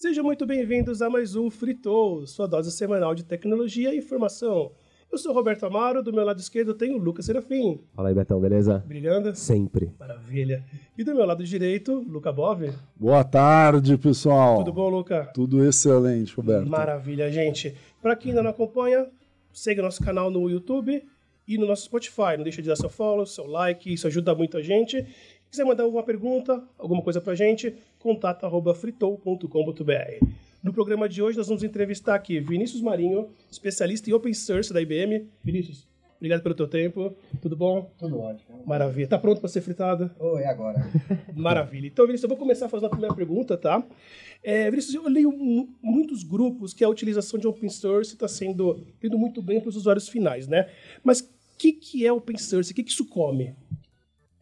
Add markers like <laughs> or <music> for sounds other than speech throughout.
Sejam muito bem-vindos a mais um Fritou, sua dose semanal de tecnologia e informação. Eu sou o Roberto Amaro, do meu lado esquerdo tem o Lucas Serafim. Fala aí, Betão, beleza? Brilhando? Sempre. Maravilha. E do meu lado direito, Luca Bove. Boa tarde, pessoal. Tudo bom, Luca? Tudo excelente, Roberto. Maravilha, gente. Para quem ainda não acompanha, segue nosso canal no YouTube e no nosso Spotify. Não deixa de dar seu follow, seu like, isso ajuda muito a gente. Se quiser mandar alguma pergunta, alguma coisa pra gente, contato@fritou.com.br. No programa de hoje nós vamos entrevistar aqui Vinícius Marinho, especialista em open source da IBM. Vinícius, obrigado pelo teu tempo. Tudo bom? Tudo ótimo. Maravilha. Tá pronto para ser fritado? Oh, é agora. <laughs> Maravilha. Então, Vinícius, eu vou começar fazendo a primeira pergunta, tá? É, Vinícius, eu leio muitos grupos que a utilização de open source está sendo indo muito bem para os usuários finais, né? Mas o que, que é open source? O que, que isso come?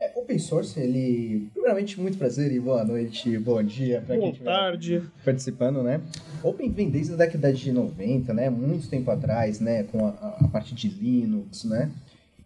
É, open source, ele. Primeiramente, muito prazer e boa noite, bom dia para quem estiver tarde. participando, né? Open vem desde a década de 90, né? Muito tempo atrás, né? Com a, a parte de Linux, né?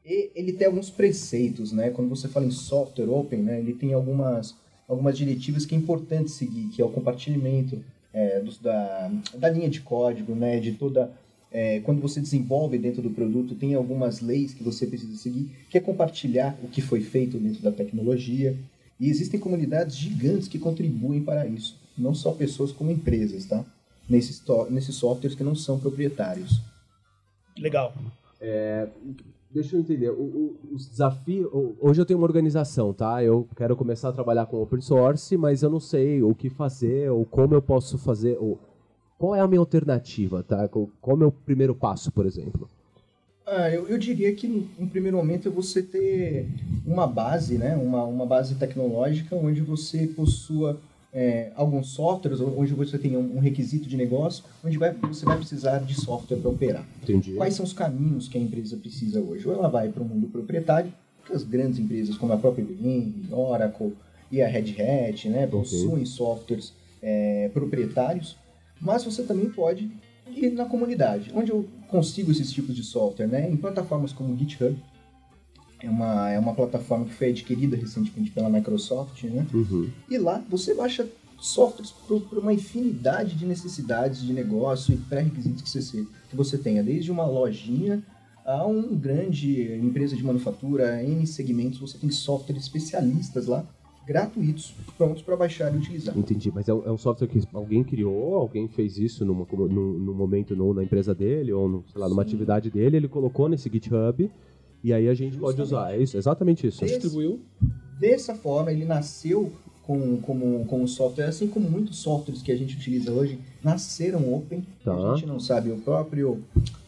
E ele tem alguns preceitos, né? Quando você fala em software open, né? Ele tem algumas, algumas diretivas que é importante seguir, que é o compartilhamento é, do, da, da linha de código, né? De toda é, quando você desenvolve dentro do produto, tem algumas leis que você precisa seguir, que é compartilhar o que foi feito dentro da tecnologia. E existem comunidades gigantes que contribuem para isso. Não só pessoas como empresas, tá? Nesses, nesses softwares que não são proprietários. Legal. É, deixa eu entender. O, o, os desafios. Hoje eu tenho uma organização, tá? Eu quero começar a trabalhar com open source, mas eu não sei o que fazer ou como eu posso fazer. Ou qual é a minha alternativa, tá? Qual é o meu primeiro passo, por exemplo? Ah, eu, eu diria que no primeiro momento é você ter uma base, né? Uma, uma base tecnológica onde você possua é, alguns softwares, onde você tem um, um, requisito de negócio, onde vai, você vai precisar de software para operar. Entendi. Quais são os caminhos que a empresa precisa hoje? Ou ela vai para o mundo proprietário, que as grandes empresas como a própria IBM, Oracle e a Red Hat, né, possuem okay. softwares é, proprietários, mas você também pode ir na comunidade. Onde eu consigo esses tipos de software? Né? Em plataformas como o GitHub, é uma, é uma plataforma que foi adquirida recentemente pela Microsoft, né? Uhum. E lá você baixa softwares para uma infinidade de necessidades de negócio e pré-requisitos que você, que você tenha, desde uma lojinha a uma grande empresa de manufatura, N segmentos, você tem softwares especialistas lá gratuitos, prontos para baixar e utilizar. Entendi, mas é um, é um, software que alguém criou, alguém fez isso numa, no, no momento no, na empresa dele, ou no, sei lá, numa Sim. atividade dele, ele colocou nesse GitHub, e aí a gente Justamente. pode usar. É isso, exatamente isso. Desse, Distribuiu. Dessa forma, ele nasceu com, com, com o software, assim como muitos softwares que a gente utiliza hoje, nasceram open. Tá. A gente não sabe, o próprio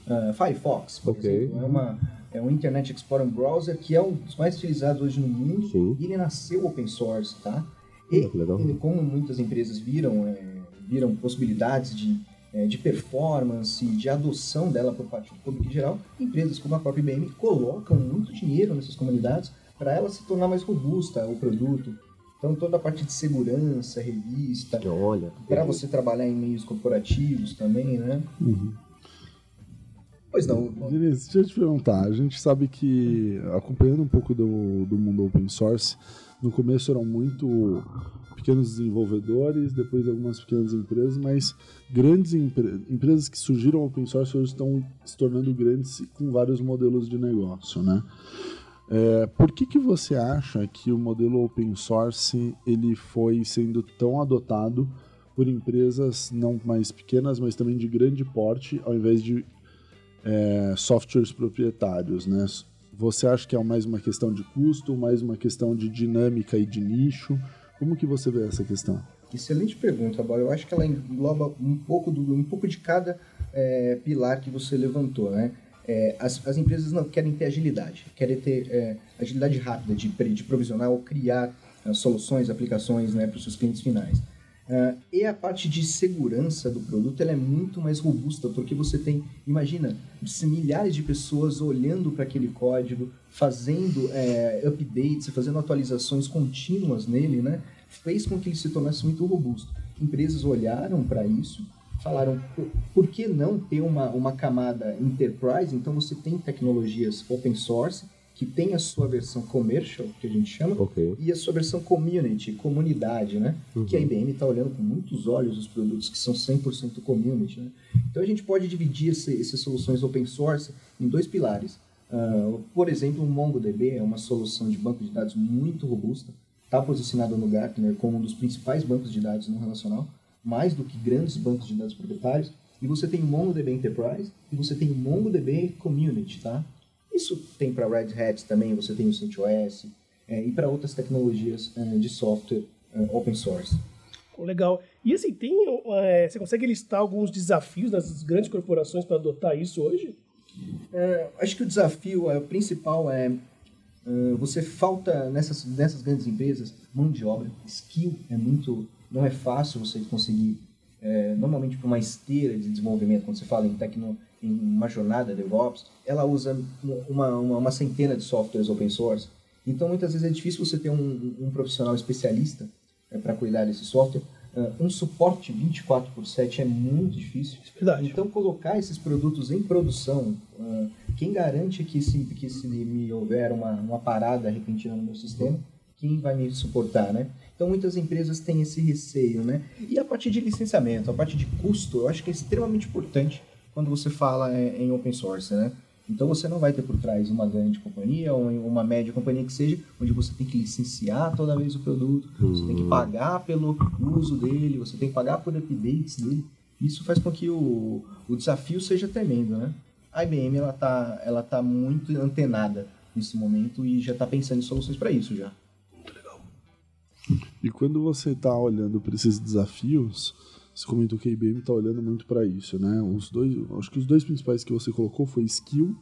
uh, Firefox, por okay. exemplo, é uma é um Internet Explorer browser que é um dos mais utilizados hoje no mundo Sim. e ele nasceu open source, tá? E, e como muitas empresas viram, é, viram possibilidades de, é, de performance, de adoção dela por parte do público em geral, empresas como a própria IBM colocam muito dinheiro nessas comunidades para ela se tornar mais robusta o produto. Então toda a parte de segurança, revista, para você trabalhar em meios corporativos também, né? Uhum. Pois não. Vinícius, deixa eu te perguntar. A gente sabe que, acompanhando um pouco do, do mundo open source, no começo eram muito pequenos desenvolvedores, depois algumas pequenas empresas, mas grandes empre empresas que surgiram open source hoje estão se tornando grandes com vários modelos de negócio, né? É, por que, que você acha que o modelo open source ele foi sendo tão adotado por empresas não mais pequenas, mas também de grande porte, ao invés de é, softwares proprietários, né? Você acha que é mais uma questão de custo, mais uma questão de dinâmica e de nicho? Como que você vê essa questão? Excelente pergunta, Bob. Eu acho que ela engloba um pouco, do, um pouco de cada é, pilar que você levantou, né? É, as, as, empresas não querem ter agilidade, querem ter é, agilidade rápida de, de provisionar ou criar é, soluções, aplicações né, para os seus clientes finais. Uh, e a parte de segurança do produto ela é muito mais robusta, porque você tem, imagina, milhares de pessoas olhando para aquele código, fazendo é, updates, fazendo atualizações contínuas nele, né? fez com que ele se tornasse muito robusto. Empresas olharam para isso, falaram, por que não ter uma, uma camada enterprise? Então você tem tecnologias open source que tem a sua versão commercial, que a gente chama, Ok. e a sua versão community, comunidade, né? Que a IBM está olhando com muitos olhos os produtos que são 100% community, né? Então a gente pode dividir esse, essas soluções open source em dois pilares. Ah, por exemplo, o MongoDB é uma solução de banco de dados muito robusta, está posicionado no Gartner como um dos principais bancos de dados não relacional, mais do que grandes bancos de dados proprietários. E você tem o MongoDB Enterprise e você tem o MongoDB Community, tá? Isso tem para Red Hat também, você tem o CentOS é, e para outras tecnologias é, de software é, open source. Legal. E assim, tem, é, você consegue listar alguns desafios das grandes corporações para adotar isso hoje? É, acho que o desafio é, o principal é é, você falta nessas, nessas grandes empresas mão de obra, skill é muito não é fácil você conseguir é, normalmente para uma esteira de desenvolvimento quando você fala em tecno em uma jornada DevOps ela usa uma, uma, uma centena de softwares open source então muitas vezes é difícil você ter um, um profissional especialista é, para cuidar desse software É, um suporte 24 por 7 é muito difícil Verdade. então, colocar esses produtos em produção, ah, quem garante que se, que se me houver uma, uma parada repentina no meu sistema, quem vai me suportar, né? Então, muitas empresas têm esse receio, né? E a parte de licenciamento, a parte de custo, eu acho que é extremamente importante quando você fala é, em open source, né? Então, você não vai ter por trás uma grande companhia ou uma média companhia que seja, onde você tem que licenciar toda vez o produto, você tem que pagar pelo uso dele, você tem que pagar por updates dele. Isso faz com que o, o desafio seja tremendo, né? A IBM ela tá, ela tá muito antenada nesse momento e já está pensando em soluções para isso já. E quando você está olhando para esses desafios, você comentou que a IBM está olhando muito para isso, né? Os dois, acho que os dois principais que você colocou foi skill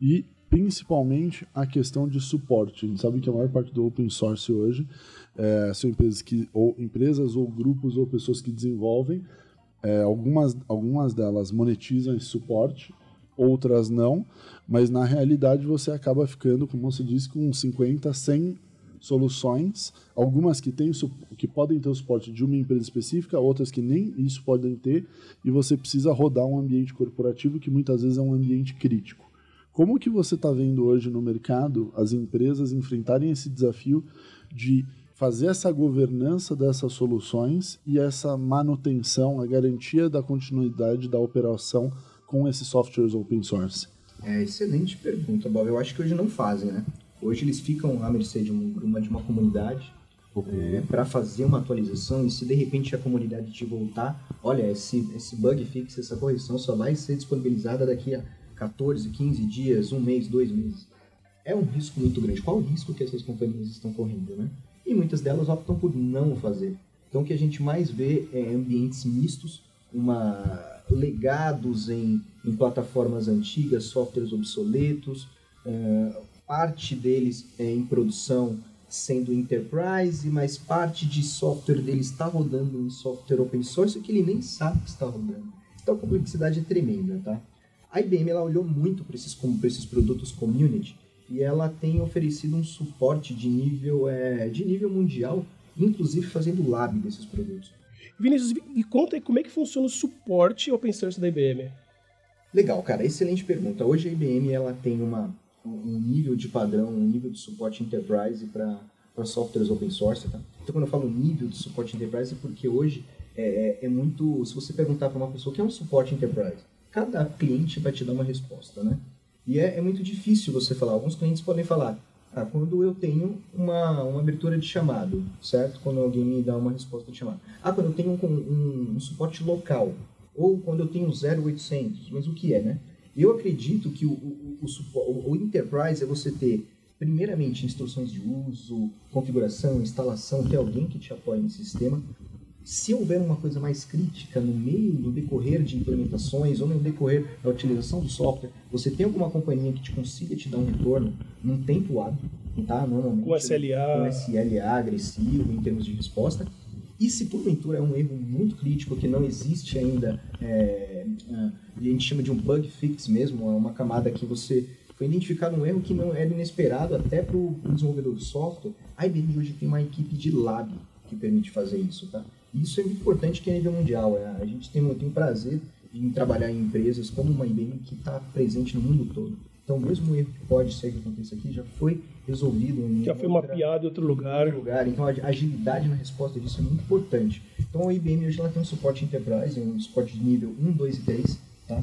e principalmente a questão de suporte. A gente sabe que a maior parte do open source hoje é, são empresas que ou empresas ou grupos ou pessoas que desenvolvem. É, algumas algumas delas monetizam esse suporte, outras não, mas na realidade você acaba ficando, como você disse, com 50, 100 soluções, algumas que, têm, que podem ter o suporte de uma empresa específica, outras que nem isso podem ter, e você precisa rodar um ambiente corporativo que muitas vezes é um ambiente crítico. Como que você está vendo hoje no mercado as empresas enfrentarem esse desafio de fazer essa governança dessas soluções e essa manutenção, a garantia da continuidade da operação com esses softwares open source? É excelente pergunta, Bob. Eu acho que hoje não fazem, né? Hoje eles ficam à mercê de uma, de uma comunidade para fazer uma atualização e se de repente a comunidade te voltar, olha, esse, esse bug fix, essa correção só vai ser disponibilizada daqui a 14, 15 dias, um mês, dois meses. É um risco muito grande. Qual o risco que essas companhias estão correndo, né? E muitas delas optam por não fazer. Então o que a gente mais vê é ambientes mistos, uma legados em, em plataformas antigas, softwares obsoletos, eh, parte deles é em produção sendo enterprise, mas parte de software dele está rodando em software open source que ele nem sabe que está rodando. Então a complexidade é tremenda, tá? A IBM ela olhou muito para esses, pra esses produtos community e ela tem oferecido um suporte de nível, é, de nível mundial, inclusive fazendo lab desses produtos. Vinícius, me conta aí como é que funciona o suporte open source da IBM. Legal, cara, excelente pergunta. Hoje a IBM ela tem uma, um nível de padrão, um nível de suporte enterprise para softwares open source. Tá? Então, quando eu falo nível de suporte enterprise, é porque hoje é, é- é muito. Se você perguntar para uma pessoa o que é um suporte enterprise, cada cliente vai te dar uma resposta, né? E é, é muito difícil você falar. Alguns clientes podem falar. Ah, quando eu tenho uma, uma abertura de chamado, certo? Quando alguém me dá uma resposta de chamado. Ah, quando eu tenho um, um, um suporte local. Ou quando eu tenho 0800. Mas o que é, né? Eu acredito que o, o, o, o Enterprise é você ter, primeiramente, instruções de uso, configuração, instalação, ter alguém que te apoie no sistema. Se houver uma coisa mais crítica no meio do decorrer de implementações ou no decorrer da utilização do software, você tem alguma companhia que te consiga te dar um retorno num tempo hábil, tá? Normalmente Com SLA. com SLA agressivo em termos de resposta. E se porventura é um erro muito crítico que não existe ainda, é, ah, a gente chama de um bug fix mesmo, é uma camada que você foi identificado um erro que não era inesperado até para o desenvolvedor do software, a IBM hoje tem uma equipe de lab que permite fazer isso, tá? Isso é muito importante que é a nível mundial. é, A gente tem, tem prazer em trabalhar em empresas como uma IBM que está presente no mundo todo. Então, mesmo o erro que pode ser que aconteça aqui, já foi resolvido em Já foi mapeado em outro lugar. lugar. Então, a agilidade na resposta disso é muito importante. Então, a IBM hoje ela tem um suporte enterprise, um suporte de nível 1, 2 e 3, tá?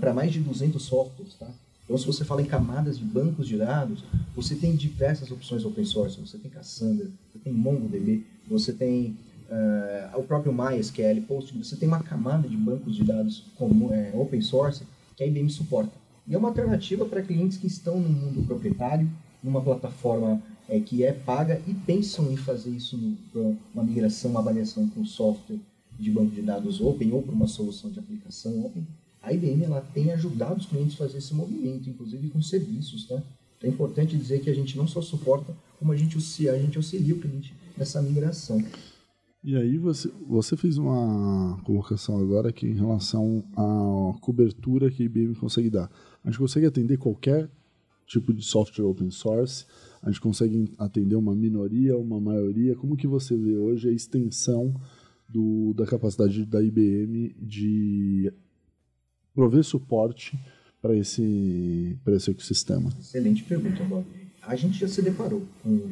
para mais de 200 softwares. Tá? Então, se você fala em camadas de bancos de dados, você tem diversas opções open source. Você tem Cassandra, você tem MongoDB, você tem ah, o próprio MySQL, Postgres. Você tem uma camada de bancos de dados como, é, open source que a IBM suporta. E é uma alternativa para clientes que estão no mundo proprietário, numa plataforma é, que é paga e pensam em fazer isso no- uma migração, uma avaliação com software de banco de dados open ou para uma solução de aplicação open. A IBM ela tem ajudado os clientes a fazer esse movimento, inclusive com serviços, tá? Então é importante dizer que a gente não só suporta, como a gente a gente auxilia o cliente nessa migração. E aí você, você fez uma colocação agora que em relação à cobertura que a IBM consegue dar. A gente consegue atender qualquer tipo de software open source, a gente consegue atender uma minoria, uma maioria. Como que você vê hoje a extensão do, da capacidade da IBM de prover suporte para esse, esse ecossistema? Excelente pergunta, Bob. A gente já se deparou com,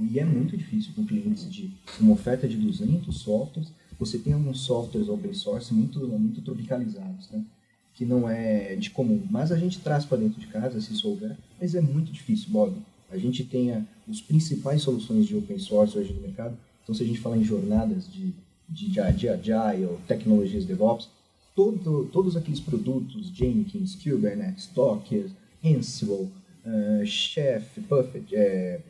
e é muito difícil com clientes de uma oferta de 200 softwares, você tem alguns softwares open source muito, muito tropicalizados, né? que não é de comum, mas a gente traz para dentro de casa, se souber, mas é muito difícil, Bob. A gente tem os principais soluções de open source hoje no mercado, então se a gente falar em jornadas de, de, de, de Agile, tecnologias DevOps, todo, todos aqueles produtos, Jenkins, Kubernetes, Docker, Ansible, eh, Chef, Puppet, eh,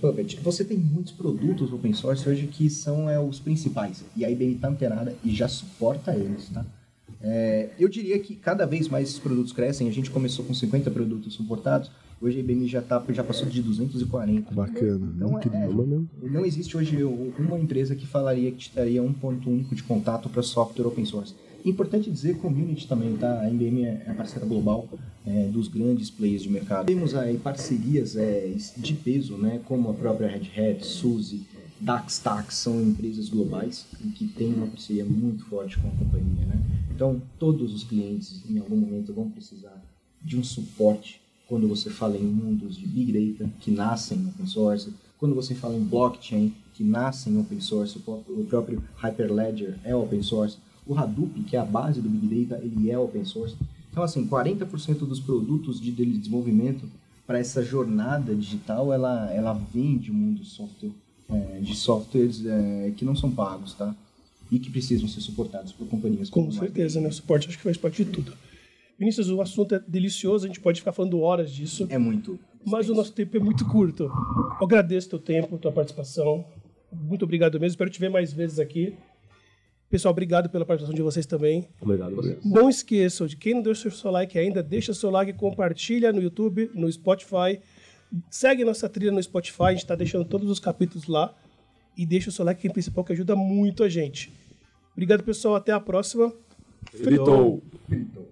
Puppet, você tem muitos produtos open source hoje que são é, os principais, e a IBM está antenada e já suporta eles, tá? É, eu diria que cada vez mais esses produtos crescem, a gente começou com 50 produtos suportados, hoje a IBM já, tá, já passou de 240. Bacana, Então, é, incrível. não existe hoje uma empresa que falaria que te daria um ponto único de contato para software open source. Importante dizer community também, tá? A IBM é parceira global é, dos grandes players de mercado. Temos aí parcerias é, de peso, né? Como a própria Red Hat, SUSE, DaxTax, são empresas globais que têm uma parceria muito forte com a companhia, né? Então, todos os clientes, em algum momento, vão precisar de um suporte quando você fala em mundos de Big Data, que nascem em open source, quando você fala em blockchain, que nascem em open source, o próprio Hyperledger é open source, o Hadoop, que é a base do Big Data, ele é open source. Então, assim, 40% dos produtos de de desenvolvimento para essa jornada digital, ela, ela vem de um mundo software, é, de softwares é, que não são pagos, tá? E que precisam ser suportados por companhias Com como a certeza, né? O suporte acho que faz parte de tudo. Vinícius, o assunto é delicioso, a gente pode ficar falando horas disso, É muito. mas o nosso tempo é muito curto. Eu agradeço teu tempo, tua participação. Muito obrigado mesmo, espero te ver mais vezes aqui. Pessoal, obrigado pela participação de vocês também. Obrigado, você. Não esqueçam, de quem não deu seu like ainda, deixa seu like, compartilha no YouTube, no Spotify. Segue nossa trilha no Spotify, a gente está deixando todos os capítulos lá. E deixa o seu like, que é o principal, que ajuda muito a gente. Obrigado, pessoal. Até a próxima. Fritou. Então,